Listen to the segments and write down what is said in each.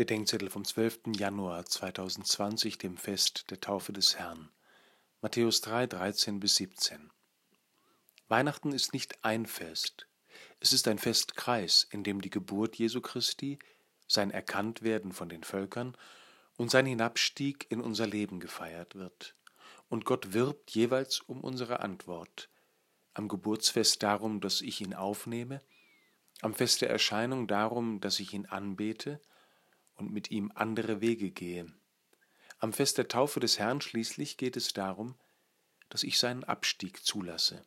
Bedenkzettel vom 12. Januar 2020, dem Fest der Taufe des Herrn. Matthäus 3, 13 bis 17. Weihnachten ist nicht ein Fest. Es ist ein Festkreis, in dem die Geburt Jesu Christi, sein Erkanntwerden von den Völkern und sein Hinabstieg in unser Leben gefeiert wird. Und Gott wirbt jeweils um unsere Antwort. Am Geburtsfest darum, dass ich ihn aufnehme, am Fest der Erscheinung darum, dass ich ihn anbete, und mit ihm andere Wege gehe. Am Fest der Taufe des Herrn schließlich geht es darum, dass ich seinen Abstieg zulasse.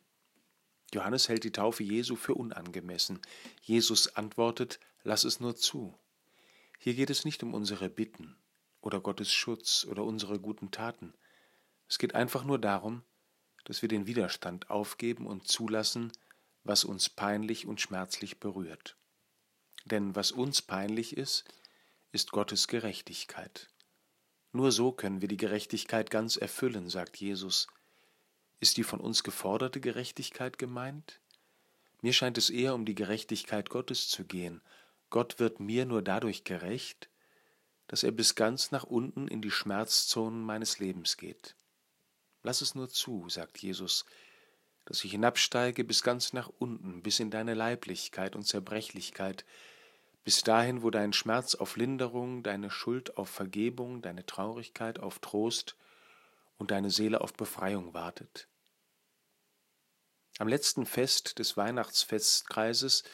Johannes hält die Taufe Jesu für unangemessen. Jesus antwortet, lass es nur zu. Hier geht es nicht um unsere Bitten oder Gottes Schutz oder unsere guten Taten. Es geht einfach nur darum, dass wir den Widerstand aufgeben und zulassen, was uns peinlich und schmerzlich berührt. Denn was uns peinlich ist, ist Gottes Gerechtigkeit. Nur so können wir die Gerechtigkeit ganz erfüllen, sagt Jesus. Ist die von uns geforderte Gerechtigkeit gemeint? Mir scheint es eher um die Gerechtigkeit Gottes zu gehen. Gott wird mir nur dadurch gerecht, dass er bis ganz nach unten in die Schmerzzonen meines Lebens geht. Lass es nur zu, sagt Jesus, dass ich hinabsteige bis ganz nach unten, bis in deine Leiblichkeit und Zerbrechlichkeit, bis dahin, wo dein Schmerz auf Linderung, deine Schuld auf Vergebung, deine Traurigkeit auf Trost und deine Seele auf Befreiung wartet. Am letzten Fest des Weihnachtsfestkreises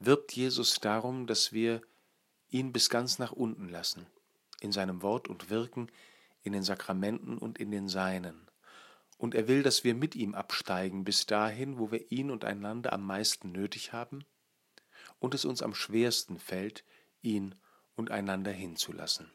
wirbt Jesus darum, dass wir ihn bis ganz nach unten lassen, in seinem Wort und Wirken, in den Sakramenten und in den Seinen. Und er will, dass wir mit ihm absteigen bis dahin, wo wir ihn und einander am meisten nötig haben und es uns am schwersten fällt, ihn und einander hinzulassen.